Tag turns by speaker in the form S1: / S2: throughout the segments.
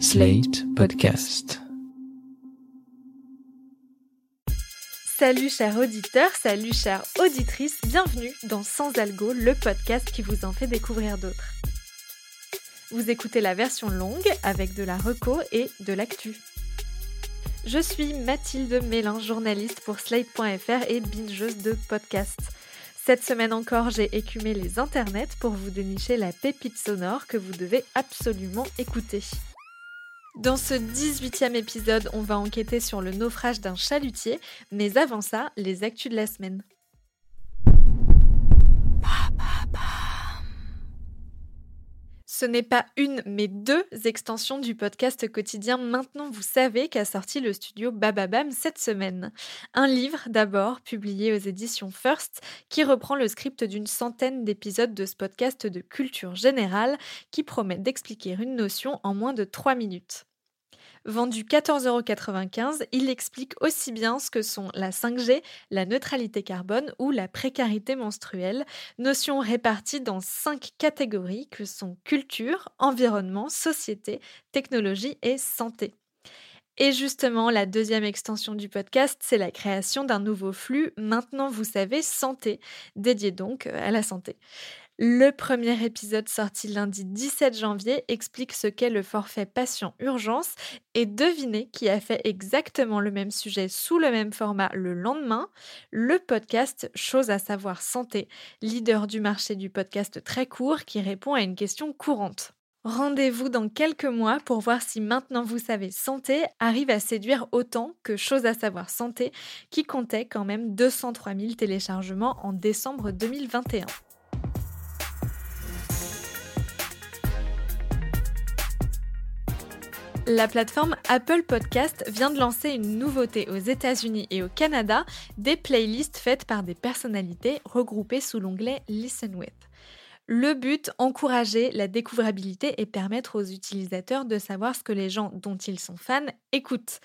S1: Slate Podcast.
S2: Salut chers auditeurs, salut chères auditrices, bienvenue dans Sans Algo, le podcast qui vous en fait découvrir d'autres. Vous écoutez la version longue avec de la reco et de l'actu. Je suis Mathilde Mélin, journaliste pour Slate.fr et bingeuse de podcasts. Cette semaine encore, j'ai écumé les internets pour vous dénicher la pépite sonore que vous devez absolument écouter. Dans ce 18e épisode, on va enquêter sur le naufrage d'un chalutier, mais avant ça, les actus de la semaine. Ce n'est pas une, mais deux extensions du podcast quotidien Maintenant vous savez qu'a sorti le studio Bababam cette semaine. Un livre d'abord, publié aux éditions First, qui reprend le script d'une centaine d'épisodes de ce podcast de culture générale qui promet d'expliquer une notion en moins de 3 minutes. Vendu 14,95€, il explique aussi bien ce que sont la 5G, la neutralité carbone ou la précarité menstruelle, notions réparties dans cinq catégories que sont culture, environnement, société, technologie et santé. Et justement, la deuxième extension du podcast, c'est la création d'un nouveau flux, maintenant vous savez, santé, dédié donc à la santé. Le premier épisode sorti lundi 17 janvier explique ce qu'est le forfait patient urgence et devinez qui a fait exactement le même sujet sous le même format le lendemain, le podcast Chose à savoir santé, leader du marché du podcast très court qui répond à une question courante. Rendez-vous dans quelques mois pour voir si maintenant vous savez santé arrive à séduire autant que Chose à savoir santé qui comptait quand même 203 000 téléchargements en décembre 2021. La plateforme Apple Podcast vient de lancer une nouveauté aux États-Unis et au Canada, des playlists faites par des personnalités regroupées sous l'onglet Listen With. Le but, encourager la découvrabilité et permettre aux utilisateurs de savoir ce que les gens dont ils sont fans écoutent.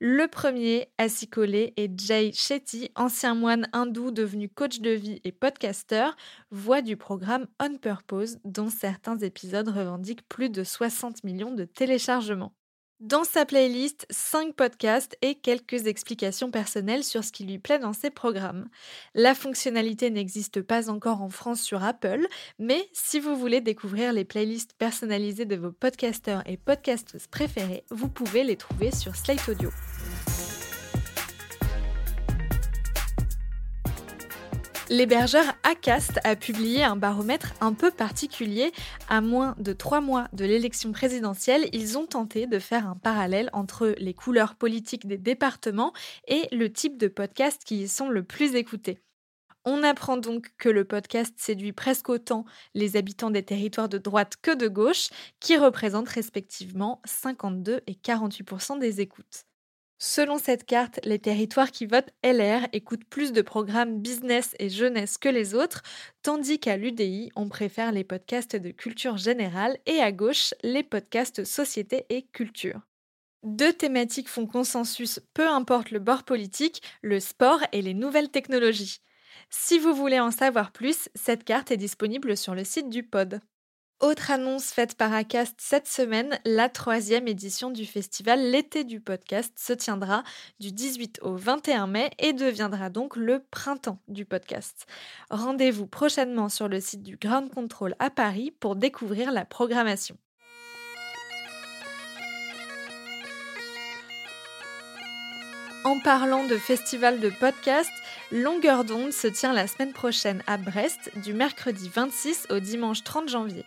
S2: Le premier à s'y coller est Jay Shetty, ancien moine hindou devenu coach de vie et podcasteur, voix du programme On Purpose, dont certains épisodes revendiquent plus de 60 millions de téléchargements. Dans sa playlist, 5 podcasts et quelques explications personnelles sur ce qui lui plaît dans ses programmes. La fonctionnalité n'existe pas encore en France sur Apple, mais si vous voulez découvrir les playlists personnalisées de vos podcasteurs et podcasteuses préférés, vous pouvez les trouver sur Slate Audio. L'hébergeur Acast a publié un baromètre un peu particulier. À moins de trois mois de l'élection présidentielle, ils ont tenté de faire un parallèle entre les couleurs politiques des départements et le type de podcast qui y sont le plus écoutés. On apprend donc que le podcast séduit presque autant les habitants des territoires de droite que de gauche, qui représentent respectivement 52 et 48% des écoutes. Selon cette carte, les territoires qui votent LR écoutent plus de programmes business et jeunesse que les autres, tandis qu'à l'UDI, on préfère les podcasts de culture générale et à gauche, les podcasts société et culture. Deux thématiques font consensus, peu importe le bord politique, le sport et les nouvelles technologies. Si vous voulez en savoir plus, cette carte est disponible sur le site du pod. Autre annonce faite par Acast cette semaine, la troisième édition du festival L'été du podcast se tiendra du 18 au 21 mai et deviendra donc le printemps du podcast. Rendez-vous prochainement sur le site du Ground Control à Paris pour découvrir la programmation. En parlant de festival de podcast, Longueur d'onde se tient la semaine prochaine à Brest du mercredi 26 au dimanche 30 janvier.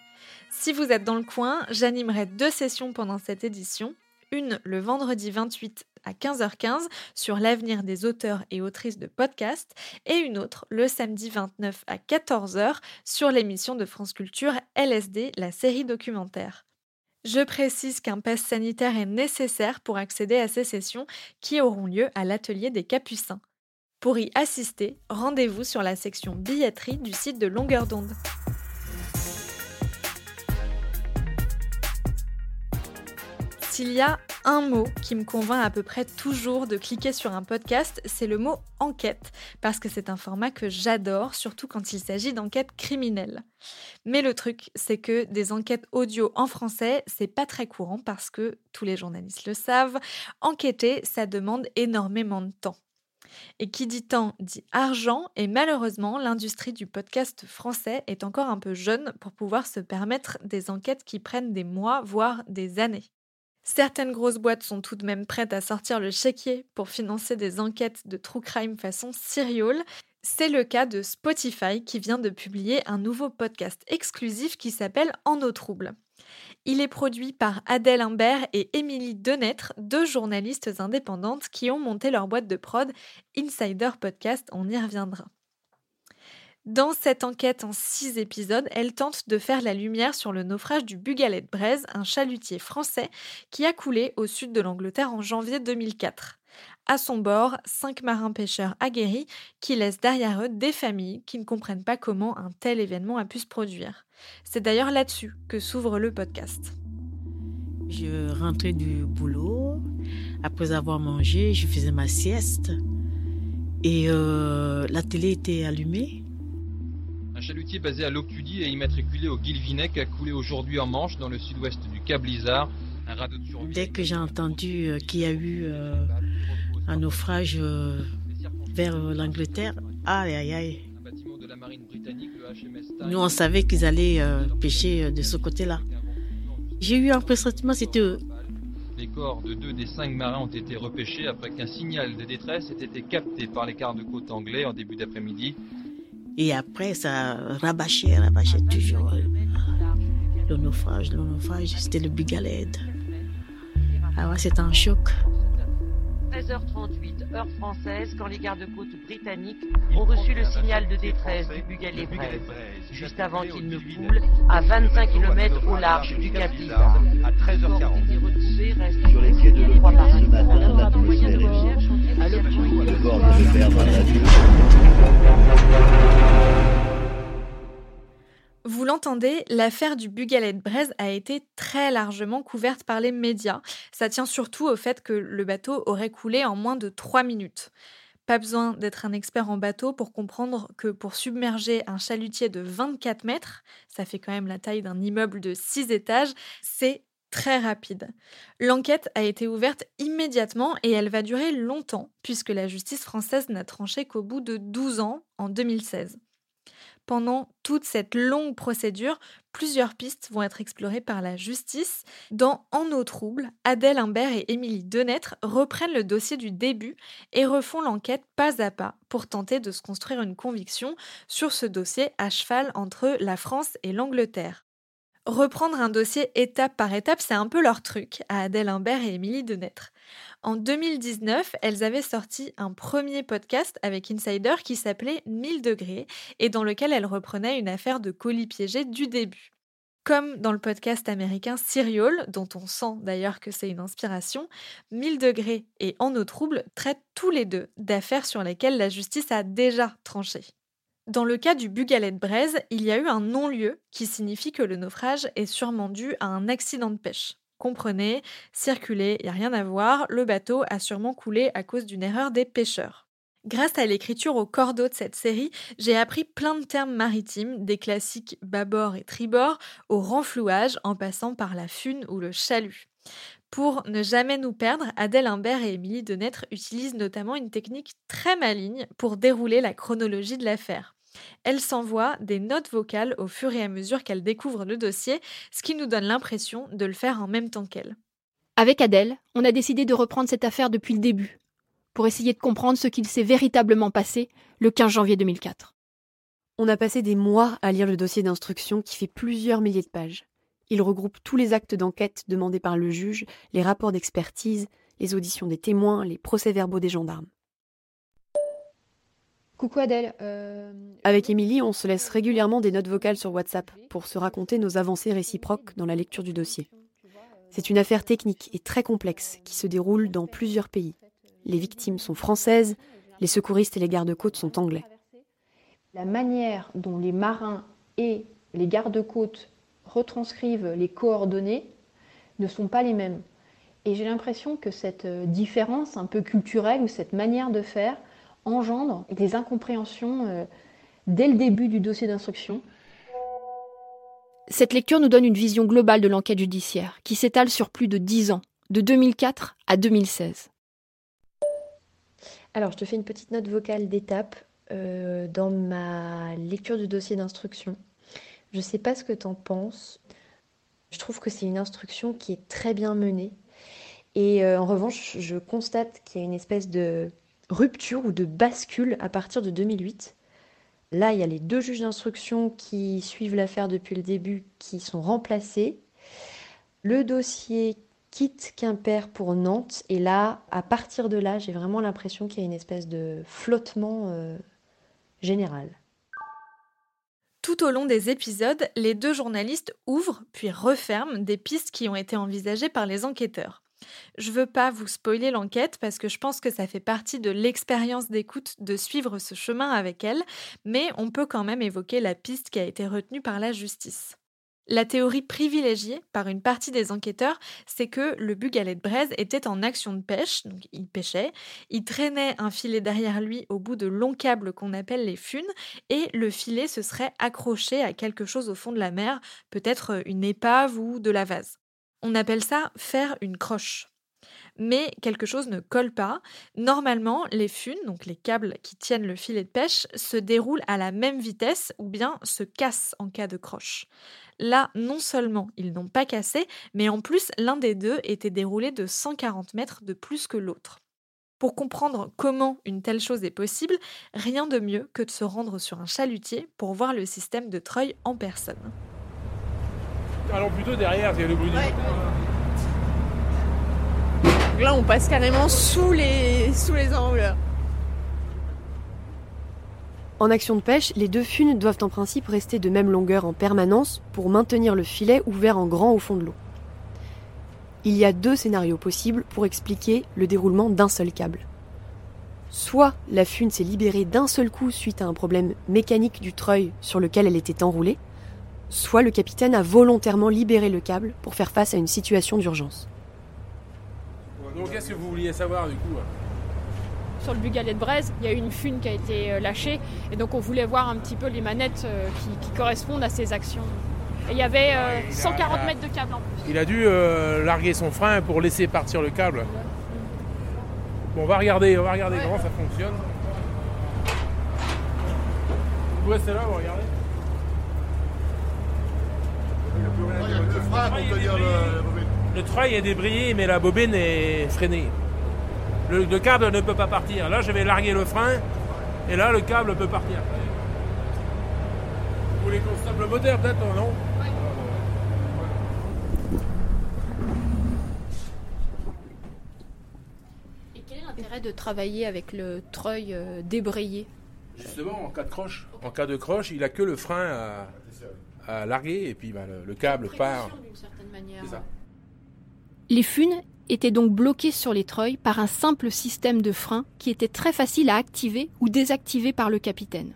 S2: Si vous êtes dans le coin, j'animerai deux sessions pendant cette édition. Une le vendredi 28 à 15h15 sur l'avenir des auteurs et autrices de podcasts et une autre le samedi 29 à 14h sur l'émission de France Culture LSD, la série documentaire. Je précise qu'un pass sanitaire est nécessaire pour accéder à ces sessions qui auront lieu à l'atelier des Capucins. Pour y assister, rendez-vous sur la section billetterie du site de Longueur d'onde. S'il y a un mot qui me convainc à peu près toujours de cliquer sur un podcast, c'est le mot enquête, parce que c'est un format que j'adore, surtout quand il s'agit d'enquêtes criminelles. Mais le truc, c'est que des enquêtes audio en français, c'est pas très courant parce que tous les journalistes le savent, enquêter, ça demande énormément de temps. Et qui dit temps dit argent, et malheureusement, l'industrie du podcast français est encore un peu jeune pour pouvoir se permettre des enquêtes qui prennent des mois, voire des années. Certaines grosses boîtes sont tout de même prêtes à sortir le chéquier pour financer des enquêtes de true crime façon serial. C'est le cas de Spotify qui vient de publier un nouveau podcast exclusif qui s'appelle En eau trouble. Il est produit par Adèle Imbert et Émilie Denêtre, deux journalistes indépendantes qui ont monté leur boîte de prod Insider Podcast, on y reviendra. Dans cette enquête en six épisodes, elle tente de faire la lumière sur le naufrage du Bugalet de Braise, un chalutier français qui a coulé au sud de l'Angleterre en janvier 2004. À son bord, cinq marins pêcheurs aguerris qui laissent derrière eux des familles qui ne comprennent pas comment un tel événement a pu se produire. C'est d'ailleurs là-dessus que s'ouvre le podcast.
S3: Je rentrais du boulot. Après avoir mangé, je faisais ma sieste. Et euh, la télé était allumée.
S4: Un chalutier basé à Locudie et immatriculé au Guilvinec a coulé aujourd'hui en Manche, dans le sud-ouest du Cap Blizzard. Un radeau de survie.
S3: Dès que j'ai entendu euh, qu'il y a eu euh, un naufrage euh, vers l'Angleterre, aïe aïe aïe. Nous, on savait qu'ils allaient pêcher de ce côté-là. J'ai eu un pressentiment, c'était eux.
S4: Les corps de deux des cinq marins ont été repêchés après qu'un signal de détresse ait été capté par les gardes-côtes anglais en début d'après-midi.
S3: Et après, ça rabâchait, rabâchait toujours. Le naufrage, le naufrage, c'était le Bugaled. Ah ouais, c'était un choc.
S5: 13h38, heure française, quand les gardes-côtes britanniques ont reçu le signal de détresse du Bugalet juste avant qu'il ne coule à 25 km au large du Cap À 13h40. Sur les pieds de l'eau ce matin, l'atmosphère est
S2: Vous l'entendez, l'affaire du Bugalet de Braise a été très largement couverte par les médias. Ça tient surtout au fait que le bateau aurait coulé en moins de 3 minutes. Pas besoin d'être un expert en bateau pour comprendre que pour submerger un chalutier de 24 mètres, ça fait quand même la taille d'un immeuble de 6 étages, c'est très rapide. L'enquête a été ouverte immédiatement et elle va durer longtemps, puisque la justice française n'a tranché qu'au bout de 12 ans, en 2016. Pendant toute cette longue procédure, plusieurs pistes vont être explorées par la justice. Dans En eau trouble, Adèle Imbert et Émilie Denêtre reprennent le dossier du début et refont l'enquête pas à pas pour tenter de se construire une conviction sur ce dossier à cheval entre la France et l'Angleterre. Reprendre un dossier étape par étape, c'est un peu leur truc, à Adèle Imbert et Émilie Denêtre. En 2019, elles avaient sorti un premier podcast avec Insider qui s'appelait 1000 degrés et dans lequel elles reprenaient une affaire de colis piégé du début. Comme dans le podcast américain Serial, dont on sent d'ailleurs que c'est une inspiration, 1000 degrés et En eau trouble traitent tous les deux d'affaires sur lesquelles la justice a déjà tranché. Dans le cas du Bugalet de Braise, il y a eu un non-lieu qui signifie que le naufrage est sûrement dû à un accident de pêche. Comprenez, circuler, il n'y a rien à voir, le bateau a sûrement coulé à cause d'une erreur des pêcheurs. Grâce à l'écriture au cordeau de cette série, j'ai appris plein de termes maritimes, des classiques bâbord et tribord, au renflouage en passant par la fune ou le chalut. Pour ne jamais nous perdre, Adèle Imbert et Émilie Denêtre utilisent notamment une technique très maligne pour dérouler la chronologie de l'affaire. Elle s'envoie des notes vocales au fur et à mesure qu'elle découvre le dossier, ce qui nous donne l'impression de le faire en même temps qu'elle.
S6: Avec Adèle, on a décidé de reprendre cette affaire depuis le début, pour essayer de comprendre ce qu'il s'est véritablement passé le 15 janvier 2004.
S7: On a passé des mois à lire le dossier d'instruction qui fait plusieurs milliers de pages. Il regroupe tous les actes d'enquête demandés par le juge, les rapports d'expertise, les auditions des témoins, les procès-verbaux des gendarmes.
S8: Coucou Adèle. Euh,
S7: Avec Émilie, on se laisse régulièrement des notes vocales sur WhatsApp pour se raconter nos avancées réciproques dans la lecture du dossier. C'est une affaire technique et très complexe qui se déroule dans plusieurs pays. Les victimes sont françaises, les secouristes et les gardes-côtes sont anglais.
S8: La manière dont les marins et les gardes-côtes retranscrivent les coordonnées ne sont pas les mêmes. Et j'ai l'impression que cette euh, différence un peu culturelle ou cette manière de faire engendre des incompréhensions euh, dès le début du dossier d'instruction.
S6: Cette lecture nous donne une vision globale de l'enquête judiciaire, qui s'étale sur plus de dix ans, de 2004 à 2016.
S9: Alors, je te fais une petite note vocale d'étape euh, dans ma lecture du dossier d'instruction. Je ne sais pas ce que tu en penses. Je trouve que c'est une instruction qui est très bien menée. Et euh, en revanche, je constate qu'il y a une espèce de rupture ou de bascule à partir de 2008. Là, il y a les deux juges d'instruction qui suivent l'affaire depuis le début qui sont remplacés. Le dossier quitte Quimper pour Nantes. Et là, à partir de là, j'ai vraiment l'impression qu'il y a une espèce de flottement euh, général.
S2: Tout au long des épisodes, les deux journalistes ouvrent puis referment des pistes qui ont été envisagées par les enquêteurs. Je veux pas vous spoiler l'enquête parce que je pense que ça fait partie de l'expérience d'écoute de suivre ce chemin avec elle, mais on peut quand même évoquer la piste qui a été retenue par la justice. La théorie privilégiée par une partie des enquêteurs, c'est que le bugalet de braise était en action de pêche, donc il pêchait, il traînait un filet derrière lui au bout de longs câbles qu'on appelle les funes, et le filet se serait accroché à quelque chose au fond de la mer, peut-être une épave ou de la vase. On appelle ça faire une croche mais quelque chose ne colle pas. Normalement, les funes, donc les câbles qui tiennent le filet de pêche, se déroulent à la même vitesse ou bien se cassent en cas de croche. Là, non seulement ils n'ont pas cassé, mais en plus l'un des deux était déroulé de 140 mètres de plus que l'autre. Pour comprendre comment une telle chose est possible, rien de mieux que de se rendre sur un chalutier pour voir le système de treuil en personne.
S10: Allons plutôt derrière, c'est le bout
S11: là, on passe carrément sous les, sous les angles.
S7: En action de pêche, les deux funes doivent en principe rester de même longueur en permanence pour maintenir le filet ouvert en grand au fond de l'eau. Il y a deux scénarios possibles pour expliquer le déroulement d'un seul câble. Soit la fune s'est libérée d'un seul coup suite à un problème mécanique du treuil sur lequel elle était enroulée, soit le capitaine a volontairement libéré le câble pour faire face à une situation d'urgence.
S10: Donc qu'est-ce que vous vouliez savoir du coup
S6: Sur le bugalet de braise, il y a eu une fune qui a été euh, lâchée et donc on voulait voir un petit peu les manettes euh, qui, correspondent à ces actions. Et il y avait 140 euh, mètres de câble en plus.
S10: Il a dû larguer son frein pour laisser partir le câble. Bon, on va regarder, on va regarder comment ça fonctionne. Vous restez là, on va Le le treuil est débrayé, mais la bobine est freinée. Le, câble ne peut pas partir. Là, je vais larguer le frein, et là, le câble peut partir. Vous voulez qu'on stoppe le moteur, peut-être, non?
S6: Et quel est l'intérêt de travailler avec le treuil euh, débrayé?
S10: Justement, en cas de croche. En cas de croche, il a que le frein à, larguer, et puis bah, le, câble part.
S6: Les funes étaient donc bloquées sur les treuils par un simple système de frein qui était très facile à activer ou désactiver par le capitaine.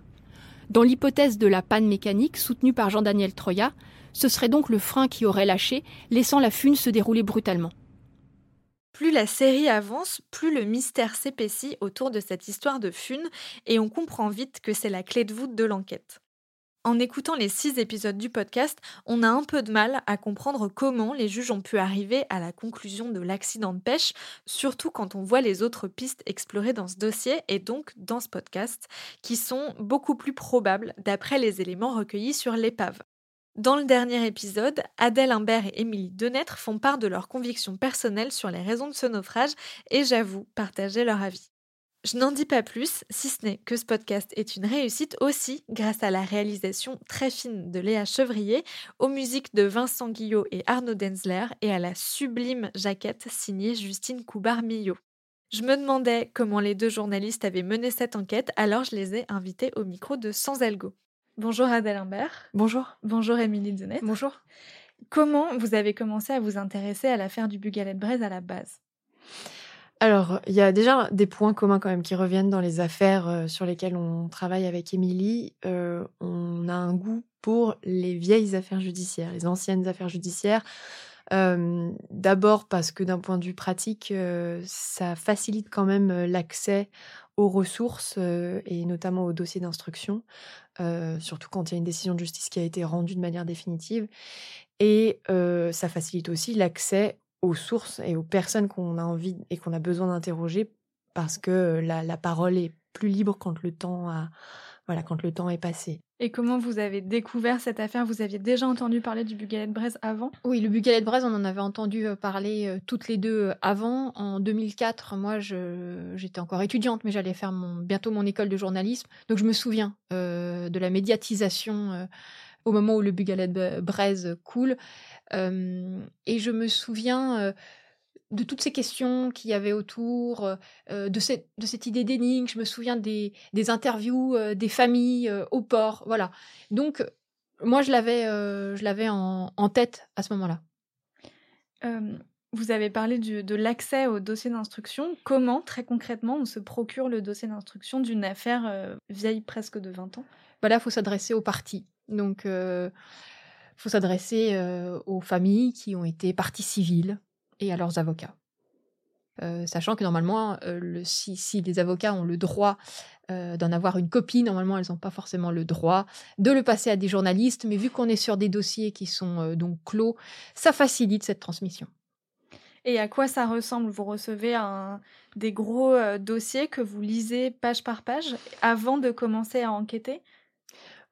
S6: Dans l'hypothèse de la panne mécanique soutenue par Jean-Daniel Troya, ce serait donc le frein qui aurait lâché, laissant la fune se dérouler brutalement.
S2: Plus la série avance, plus le mystère s'épaissit autour de cette histoire de fune et on comprend vite que c'est la clé de voûte de l'enquête. En écoutant les six épisodes du podcast, on a un peu de mal à comprendre comment les juges ont pu arriver à la conclusion de l'accident de pêche, surtout quand on voit les autres pistes explorées dans ce dossier et donc dans ce podcast, qui sont beaucoup plus probables d'après les éléments recueillis sur l'épave. Dans le dernier épisode, Adèle Imbert et Émilie Denêtre font part de leurs convictions personnelles sur les raisons de ce naufrage et j'avoue partager leur avis. Je n'en dis pas plus, si ce n'est que ce podcast est une réussite aussi grâce à la réalisation très fine de Léa Chevrier, aux musiques de Vincent Guillot et Arnaud Denzler et à la sublime jaquette signée Justine Coubar-Millot. Je me demandais comment les deux journalistes avaient mené cette enquête, alors je les ai invités au micro de Sans Algo. Bonjour Adèle Imbert.
S12: Bonjour.
S2: Bonjour Émilie Denet.
S12: Bonjour.
S2: Comment vous avez commencé à vous intéresser à l'affaire du Bugalet de Braise à la base?
S12: Alors, il y a déjà des points communs quand même qui reviennent dans les affaires euh, sur lesquelles on travaille avec Émilie. Euh, on a un goût pour les vieilles affaires judiciaires, les anciennes affaires judiciaires, D'abord parce que d'un point de vue pratique, ça facilite quand même l'accès aux ressources et notamment aux dossiers d'instruction, surtout quand il y a une décision de justice qui a été rendue de manière définitive. Et ça facilite aussi l'accès aux sources et aux personnes qu'on a envie et qu'on a besoin d'interroger parce que la, la, parole est plus libre quand le temps a, voilà, quand le temps est passé.
S2: Et comment vous avez découvert cette affaire? Vous aviez déjà entendu parler du Bugalet de Braise avant?
S6: Oui, le Bugalet de Braise, on en avait entendu euh, parler euh, toutes les deux euh, avant. En 2004, moi, j'étais encore étudiante, mais j'allais faire mon, bientôt mon école de journalisme. Donc, je me souviens de la médiatisation au moment où le Bugalet Braise coule. et je me souviens de toutes ces questions qu'il y avait autour, euh, euh, de, cette, de cette idée d'énigme. Je me souviens des, des interviews euh, des familles au port. Voilà. Donc, moi, je l'avais, je l'avais en, en, tête à ce moment-là.
S2: vous avez parlé du, de l'accès au dossier d'instruction. Comment, très concrètement, on se procure le dossier d'instruction d'une affaire vieille presque de 20 ans?
S6: Voilà, il faut s'adresser aux parties. Donc, il faut s'adresser aux familles qui ont été parties civiles, et à leurs avocats. Sachant que normalement, le, si, les avocats ont le droit d'en avoir une copie, normalement, elles n'ont pas forcément le droit de le passer à des journalistes, mais vu qu'on est sur des dossiers qui sont donc clos, ça facilite cette transmission.
S2: Et à quoi ça ressemble? Vous recevez des gros dossiers que vous lisez page par page avant de commencer à enquêter?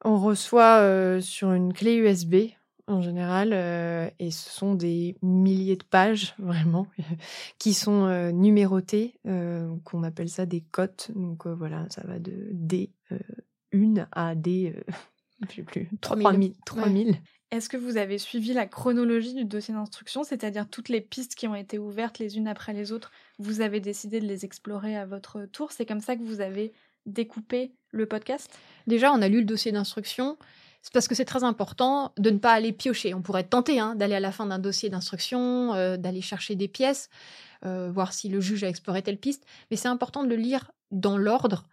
S12: On reçoit sur une clé USB en général, euh, et ce sont des milliers de pages vraiment qui sont euh, numérotées, euh, qu'on appelle ça des cotes. Donc voilà, ça va de D 1 à D, je sais plus, 3000. 3000.
S2: Est-ce que vous avez suivi la chronologie du dossier d'instruction, c'est-à-dire toutes les pistes qui ont été ouvertes les unes après les autres, vous avez décidé de les explorer à votre tour? C'est comme ça que vous avez découpé le podcast?
S6: Déjà, on a lu le dossier d'instruction c'est parce que c'est très important de ne pas aller piocher. On pourrait tenter hein, d'aller à la fin d'un dossier d'instruction, euh, d'aller chercher des pièces, euh, voir si le juge a exploré telle piste, mais c'est important de le lire dans l'ordre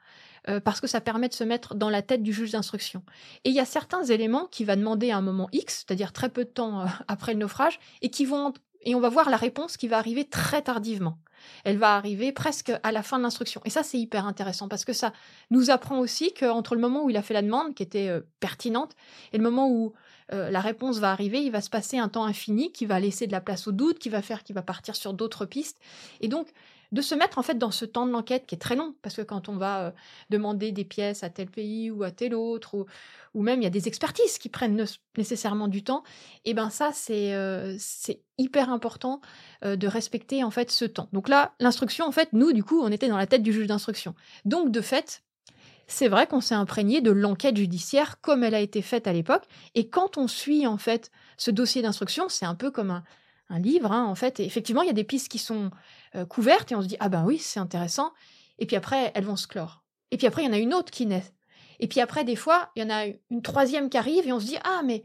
S6: euh, parce que ça permet de se mettre dans la tête du juge d'instruction. Et il y a certains éléments qui va demander à un moment X, c'est-à-dire très peu de temps après le naufrage, et qui vont et on va voir la réponse qui va arriver très tardivement elle va arriver presque à la fin de l'instruction. Et ça, c'est hyper intéressant parce que ça nous apprend aussi qu'entre le moment où il a fait la demande, qui était euh, pertinente, et le moment où euh, la réponse va arriver, il va se passer un temps infini qui va laisser de la place au doute, qui va faire qu'il va partir sur d'autres pistes. Et donc, de se mettre en fait dans ce temps de l'enquête qui est très long, parce que quand on va euh, demander des pièces à tel pays ou à tel autre, ou, ou même il y a des expertises qui prennent nécessairement du temps, et ben ça c'est euh, hyper important euh, de respecter en fait ce temps. Donc là, l'instruction en fait, nous du coup, on était dans la tête du juge d'instruction. Donc de fait, c'est vrai qu'on s'est imprégné de l'enquête judiciaire comme elle a été faite à l'époque, et quand on suit en fait ce dossier d'instruction, c'est un peu comme un, un livre, hein, en fait. Et effectivement, il y a des pistes qui sont euh, couvertes et on se dit ah ben oui, c'est intéressant. Et puis après, elles vont se clore. Et puis après, il y en a une autre qui naît. Et puis après, des fois, il y en a une troisième qui arrive et on se dit ah mais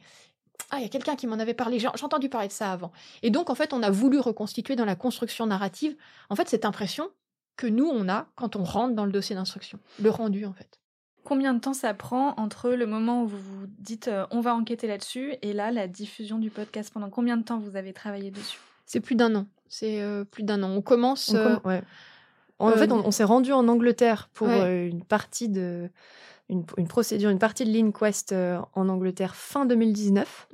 S6: ah il y a quelqu'un qui m'en avait parlé. J'ai entendu parler de ça avant. Et donc en fait, on a voulu reconstituer dans la construction narrative en fait cette impression que nous on a quand on rentre dans le dossier d'instruction, le rendu en fait.
S2: Combien de temps ça prend entre le moment où vous vous dites euh, on va enquêter là-dessus et là la diffusion du podcast? Pendant combien de temps vous avez travaillé dessus?
S6: C'est plus d'un an. C'est euh, plus d'un an. On commence. Euh,
S12: en fait, on, s'est rendu en Angleterre pour une partie de une, procédure, une partie de l'Inquest en Angleterre fin 2019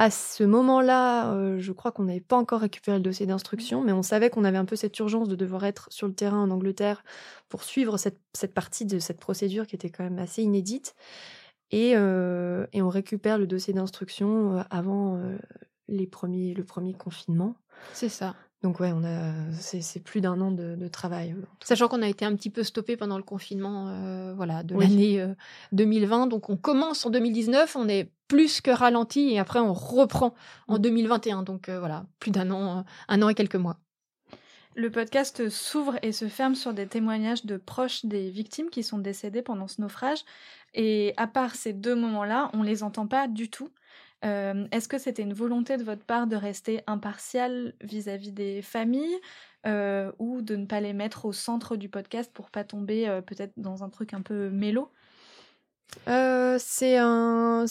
S12: à ce moment-là, euh, je crois qu'on n'avait pas encore récupéré le dossier d'instruction, mais on savait qu'on avait un peu cette urgence de devoir être sur le terrain en Angleterre pour suivre cette, partie de cette procédure qui était quand même assez inédite. Et, euh, on récupère le dossier d'instruction euh, avant les premiers, le premier confinement.
S6: C'est ça.
S12: Donc ouais, on a c'est plus d'un an de, travail.
S6: Sachant qu'on a été un petit peu stoppé pendant le confinement, euh, voilà, de l'année 2020. Euh, donc on commence en 2019, on est plus que ralenti et après on reprend en 2021. Mm. Donc euh, voilà, plus d'un an, un an et quelques mois.
S2: Le podcast s'ouvre et se ferme sur des témoignages de proches des victimes qui sont décédées pendant ce naufrage. Et à part ces deux moments-là, on les entend pas du tout. Euh, est-ce que c'était une volonté de votre part de rester impartial vis-à-vis des familles euh, ou de ne pas les mettre au centre du podcast pour pas tomber euh, peut-être dans un truc un peu mélo?
S12: C'est un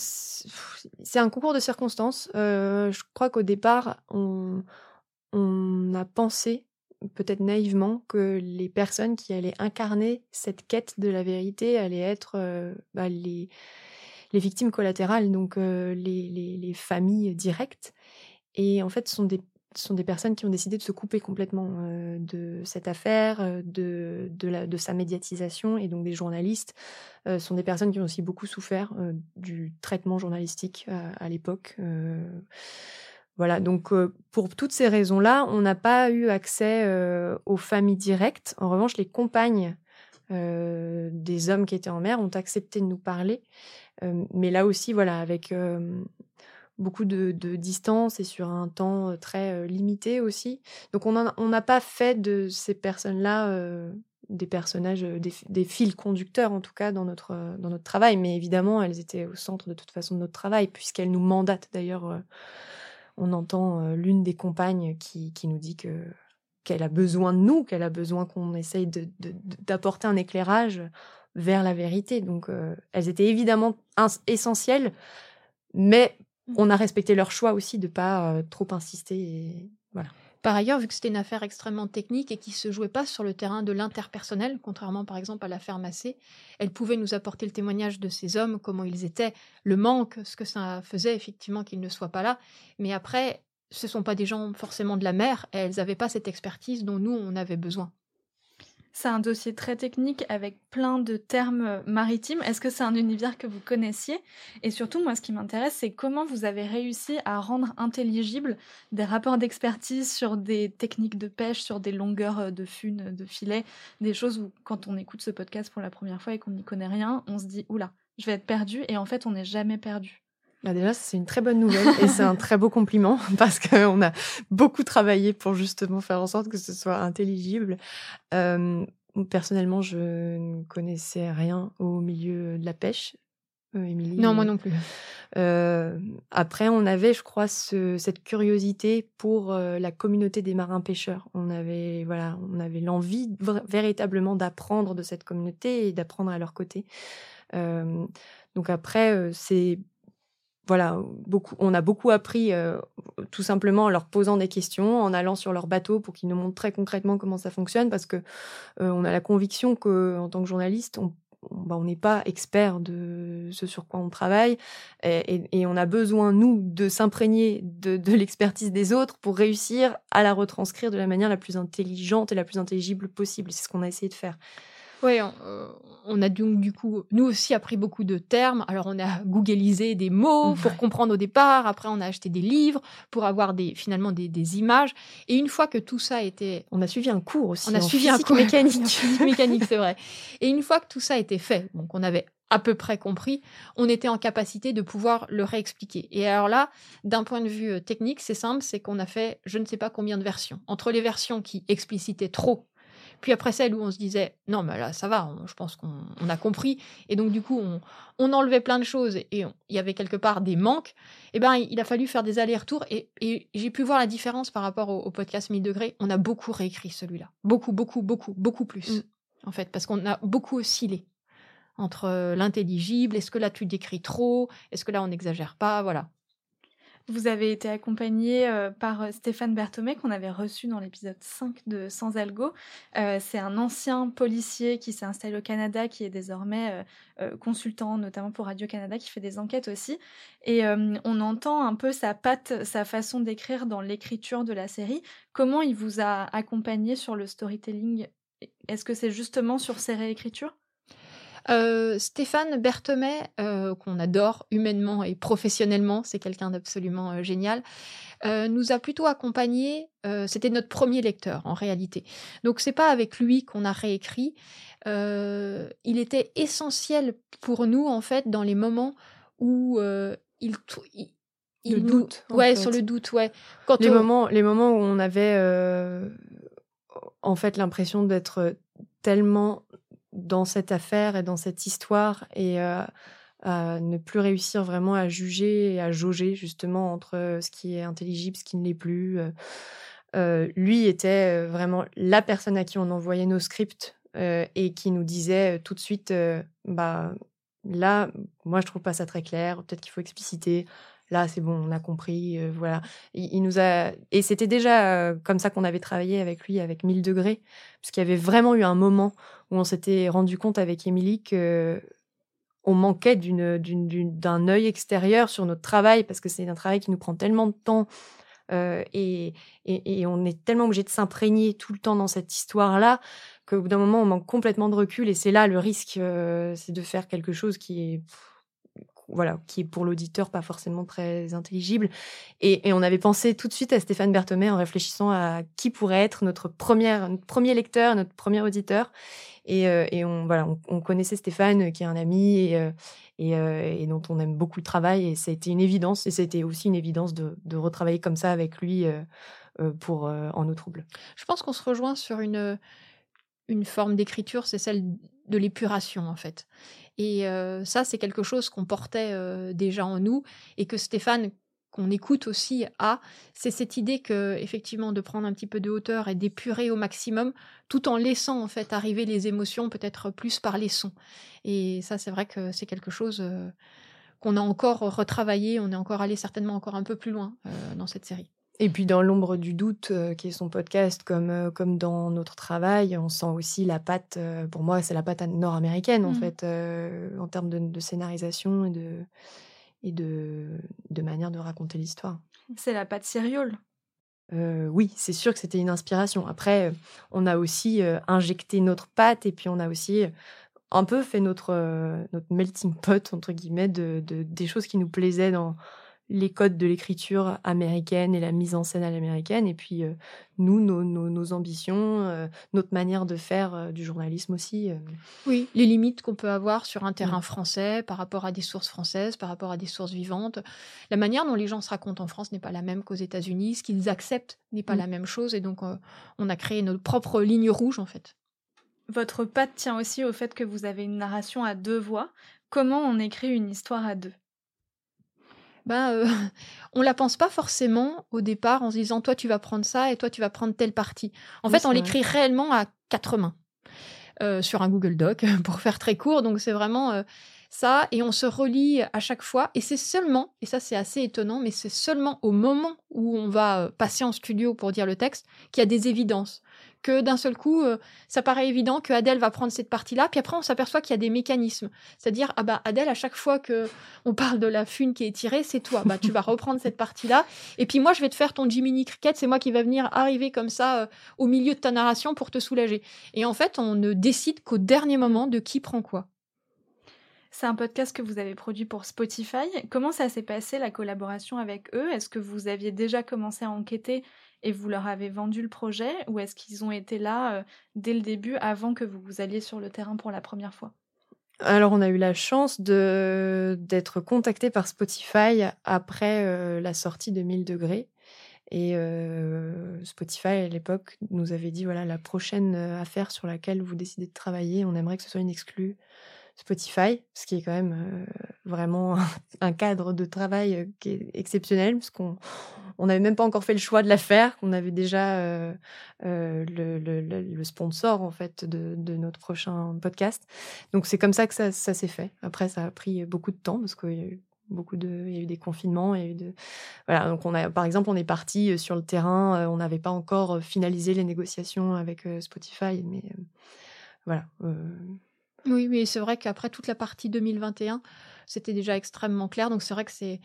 S12: concours de circonstances. je crois qu'au départ, on, on a pensé peut-être naïvement que les personnes qui allaient incarner cette quête de la vérité allaient être bah, les, les victimes collatérales, donc les, les, les, familles directes. Et en fait, sont des, personnes qui ont décidé de se couper complètement de cette affaire, de, de, sa médiatisation. Et donc, des journalistes sont des personnes qui ont aussi beaucoup souffert du traitement journalistique à l'époque. Voilà, donc pour toutes ces raisons-là, on n'a pas eu accès aux familles directes. En revanche, les compagnes des hommes qui étaient en mer ont accepté de nous parler. Mais là aussi, voilà, avec beaucoup de, distance et sur un temps très limité aussi. Donc on n'a pas fait de ces personnes-là des personnages, des, fils conducteurs en tout cas dans notre, dans notre travail. Mais évidemment, elles étaient au centre de toute façon de notre travail, puisqu'elles nous mandatent d'ailleurs on entend l'une des compagnes qui, nous dit que qu'elle a besoin de nous, qu'elle a besoin qu'on essaye d'apporter un éclairage vers la vérité. Donc, elles étaient évidemment essentielles, mais mmh. on a respecté leur choix aussi de pas trop insister. Et voilà.
S6: Par ailleurs, vu que c'était une affaire extrêmement technique et qui se jouait pas sur le terrain de l'interpersonnel, contrairement par exemple à l'affaire Massé, elle pouvait nous apporter le témoignage de ces hommes, comment ils étaient, le manque, ce que ça faisait effectivement qu'ils ne soient pas là. Mais après, ce sont pas des gens forcément de la mer, elles n'avaient pas cette expertise dont nous on avait besoin.
S2: C'est un dossier très technique avec plein de termes euh, maritimes. Est-ce que c'est un univers que vous connaissiez? Et surtout, moi, ce qui m'intéresse, c'est comment vous avez réussi à rendre intelligible des rapports d'expertise sur des techniques de pêche, sur des longueurs euh, de fune, de filet, des choses où, quand on écoute ce podcast pour la première fois et qu'on n'y connaît rien, on se dit, oula, je vais être perdu. Et en fait, on n'est jamais perdu.
S12: Bah déjà, c'est une très bonne nouvelle et c'est un très beau compliment parce qu'on a beaucoup travaillé pour justement faire en sorte que ce soit intelligible. Euh, personnellement, je ne connaissais rien au milieu de la pêche.
S6: Euh, Émilie, non, moi non plus.
S12: Euh, après, on avait, je crois, ce, cette curiosité pour la communauté des marins pêcheurs. On avait, voilà, on avait l'envie véritablement d'apprendre de cette communauté et d'apprendre à leur côté. donc après, c'est voilà, on a beaucoup appris tout simplement en leur posant des questions, en allant sur leur bateau pour qu'ils nous montrent très concrètement comment ça fonctionne, parce que on a la conviction que en tant que journaliste, on bah, n'est pas expert de ce sur quoi on travaille et, on a besoin, nous, de s'imprégner de l'expertise des autres pour réussir à la retranscrire de la manière la plus intelligente et la plus intelligible possible. C'est ce qu'on a essayé de faire.
S6: Oui, euh, on, a donc du coup, nous aussi, appris beaucoup de termes. Alors, on a googlisé des mots pour comprendre au départ. Après, on a acheté des livres pour avoir des, finalement des, images. Et une fois que tout ça été...
S12: On a suivi un cours aussi.
S6: On a suivi un cours mécanique. mécanique, c'est vrai. Et une fois que tout ça a été fait, donc on avait à peu près compris, on était en capacité de pouvoir le réexpliquer. Et alors là, d'un point de vue euh, technique, c'est simple, c'est qu'on a fait je ne sais pas combien de versions. Entre les versions qui explicitaient trop puis après celle où on se disait, non, mais là, ça va, je pense qu'on a compris. Et donc, du coup, on, enlevait plein de choses et il y avait quelque part des manques. Et eh ben, il a fallu faire des allers-retours et, j'ai pu voir la différence par rapport au, podcast 1000 degrés. On a beaucoup réécrit celui-là. Beaucoup, beaucoup, beaucoup, beaucoup plus. Mm. En fait, parce qu'on a beaucoup oscillé entre euh, l'intelligible, est-ce que là tu décris trop, est-ce que là on n'exagère pas, voilà.
S2: Vous avez été accompagné euh, par euh, Stéphane Berthomé, qu'on avait reçu dans l'épisode 5 de Sans Algo. Euh, c'est un ancien policier qui s'est installé au Canada, qui est désormais consultant, notamment pour Radio-Canada, qui fait des enquêtes aussi. Et on entend un peu sa patte, sa façon d'écrire dans l'écriture de la série. Comment il vous a accompagné sur le storytelling? Est-ce que c'est justement sur ses réécritures?
S6: Euh, Stéphane Berthemet, euh, qu'on adore humainement et professionnellement, c'est quelqu'un d'absolument euh, génial, nous a plutôt accompagnés. C'était notre premier lecteur en réalité. Donc c'est pas avec lui qu'on a réécrit. il était essentiel pour nous en fait dans les moments où il,
S12: il le doute.
S6: Ouais, sur le doute, ouais.
S12: Quand les moments, les moments où on avait en fait l'impression d'être tellement dans cette affaire et dans cette histoire et euh, à ne plus réussir vraiment à juger et à jauger justement entre ce qui est intelligible, ce qui ne l'est plus. Euh, euh, lui était vraiment la personne à qui on envoyait nos scripts et qui nous disait tout de suite, bah là, moi, je trouve pas ça très clair. Peut-être qu'il faut expliciter. Là, c'est bon, on a compris. Euh, voilà. Il, nous a et c'était déjà euh, comme ça qu'on avait travaillé avec lui, avec 1000 degrés, parce qu'il y avait vraiment eu un moment où on s'était rendu compte avec Émilie que on manquait d'un œil extérieur sur notre travail parce que c'est un travail qui nous prend tellement de temps euh, et, et, on est tellement obligé de s'imprégner tout le temps dans cette histoire-là qu'au bout d'un moment, on manque complètement de recul. Et c'est là le risque, c'est de faire quelque chose qui est voilà, qui est pour l'auditeur pas forcément très intelligible. Et, on avait pensé tout de suite à Stéphane Berthomé en réfléchissant à qui pourrait être notre, première, notre premier lecteur, notre premier auditeur. Et, euh, on, voilà, on, connaissait Stéphane, qui est un ami et, euh, euh, et, dont on aime beaucoup le travail. Et ça a été une évidence. Et c'était aussi une évidence de, retravailler comme ça avec lui pour En eau trouble.
S6: Je pense qu'on se rejoint sur une forme d'écriture, c'est celle de l'épuration en fait. Et ça, c'est quelque chose qu'on portait déjà en nous et que Stéphane, qu'on écoute aussi, a. C'est cette idée que, effectivement, de prendre un petit peu de hauteur et d'épurer au maximum, tout en laissant en fait arriver les émotions, peut-être plus par les sons. Et ça, c'est vrai que c'est quelque chose qu'on a encore retravaillé. On est encore allé certainement encore un peu plus loin dans cette série.
S12: Et puis dans l'ombre du doute, euh, qui est son podcast, comme, euh, comme dans notre travail, on sent aussi la patte, euh, pour moi c'est la patte nord-américaine en mmh. fait, en termes de, scénarisation et de, et de, de manière de raconter l'histoire.
S2: C'est la patte Siriol
S12: oui, c'est sûr que c'était une inspiration. Après, on a aussi injecté notre patte et puis on a aussi un peu fait notre, notre melting pot, entre guillemets, de, de, des choses qui nous plaisaient dans, les codes de l'écriture américaine et la mise en scène à l'américaine, et puis euh, nous, nos, ambitions, euh, notre manière de faire euh, du journalisme aussi.
S6: Oui, les limites qu'on peut avoir sur un terrain français par rapport à des sources françaises, par rapport à des sources vivantes. La manière dont les gens se racontent en France n'est pas la même qu'aux États-Unis, ce qu'ils acceptent n'est pas mm. la même chose, et donc on a créé notre propre ligne rouge en fait.
S2: Votre patte tient aussi au fait que vous avez une narration à deux voix. Comment on écrit une histoire à deux?
S6: Ben, euh, on la pense pas forcément au départ en se disant toi tu vas prendre ça et toi tu vas prendre telle partie. En fait, on l'écrit réellement à quatre mains euh, sur un Google Doc pour faire très court. Donc c'est vraiment euh, ça et on se relie à chaque fois et c'est seulement et ça c'est assez étonnant mais c'est seulement au moment où on va passer en studio pour dire le texte qu'il y a des évidences que d'un seul coup, euh, ça paraît évident que Adèle va prendre cette partie-là. Puis après, on s'aperçoit qu'il y a des mécanismes. C'est-à-dire, ah bah Adèle, à chaque fois que on parle de la fune qui est tirée, c'est toi. Bah tu vas reprendre cette partie-là. Et puis moi, je vais te faire ton Jiminy Cricket. C'est moi qui va venir arriver comme ça euh, au milieu de ta narration pour te soulager. Et en fait, on ne décide qu'au dernier moment de qui prend quoi.
S2: C'est un podcast que vous avez produit pour Spotify. Comment ça s'est passé la collaboration avec eux? Est-ce que vous aviez déjà commencé à enquêter et vous leur avez vendu le projet? Ou est-ce qu'ils ont été là euh, dès le début avant que vous vous alliez sur le terrain pour la première fois?
S12: Alors, on a eu la chance de, d'être contacté par Spotify après euh, la sortie de 1000 degrés. Et euh, Spotify, à l'époque, nous avait dit voilà, la prochaine affaire sur laquelle vous décidez de travailler, on aimerait que ce soit une exclue Spotify, ce qui est quand même euh, vraiment un cadre de travail euh, qui est exceptionnel, parce qu'on on n'avait même pas encore fait le choix de la faire, qu'on avait déjà euh, le, le, sponsor en fait de, de, notre prochain podcast. Donc c'est comme ça que ça, ça s'est fait. Après, ça a pris beaucoup de temps parce qu'il y a eu beaucoup de, il y a eu des confinements, il y a eu de, voilà. Donc on a, par exemple, on est parti sur le terrain, on n'avait pas encore finalisé les négociations avec Spotify, mais voilà.
S6: Oui, mais c'est vrai qu'après toute la partie 2021, c'était déjà extrêmement clair. Donc c'est vrai que c'est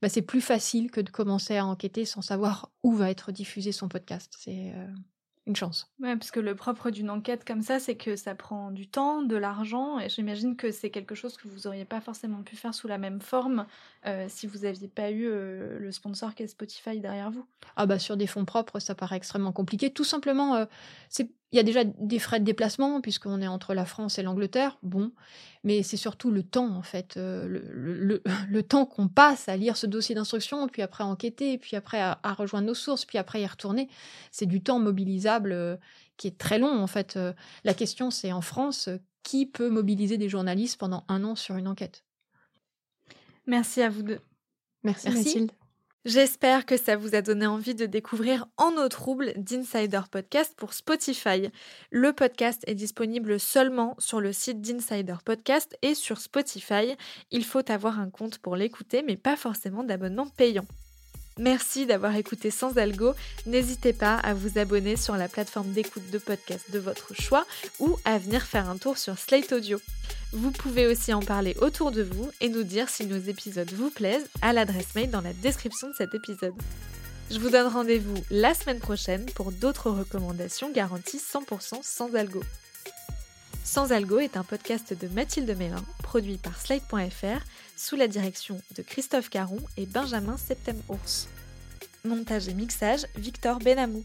S6: bah, c'est plus facile que de commencer à enquêter sans savoir où va être diffusé son podcast. C'est euh, une chance.
S2: Ouais, parce que le propre d'une enquête comme ça, c'est que ça prend du temps, de l'argent, et j'imagine que c'est quelque chose que vous auriez pas forcément pu faire sous la même forme euh, si vous aviez pas eu euh, le sponsor qu'est Spotify derrière vous.
S6: Ah bah sur des fonds propres, ça paraît extrêmement compliqué. Tout simplement, c'est il y a déjà des frais de déplacement puisqu'on est entre la France et l'Angleterre, bon, mais c'est surtout le temps en fait, euh, le, le, temps qu'on passe à lire ce dossier d'instruction, puis après enquêter, puis après à, rejoindre nos sources, puis après y retourner, c'est du temps mobilisable euh, qui est très long en fait. Euh. la question c'est en France, qui peut mobiliser des journalistes pendant un an sur une enquête?
S2: Merci à vous deux.
S12: Merci, Merci. Mathilde.
S2: J'espère que ça vous a donné envie de découvrir En eau trouble d'Insider Podcast pour Spotify. Le podcast est disponible seulement sur le site d'Insider Podcast et sur Spotify. Il faut avoir un compte pour l'écouter, mais pas forcément d'abonnement payant. Merci d'avoir écouté Sans Algo. N'hésitez pas à vous abonner sur la plateforme d'écoute de podcast de votre choix ou à venir faire un tour sur Slate Audio. Vous pouvez aussi en parler autour de vous et nous dire si nos épisodes vous plaisent à l'adresse mail dans la description de cet épisode. Je vous donne rendez-vous la semaine prochaine pour d'autres recommandations garanties 100% sans algo. Sans Algo est un podcast de Mathilde Mélin, produit par Slide.fr, sous la direction de Christophe Caron et Benjamin Septem-Ours. Montage et mixage, Victor Benamou.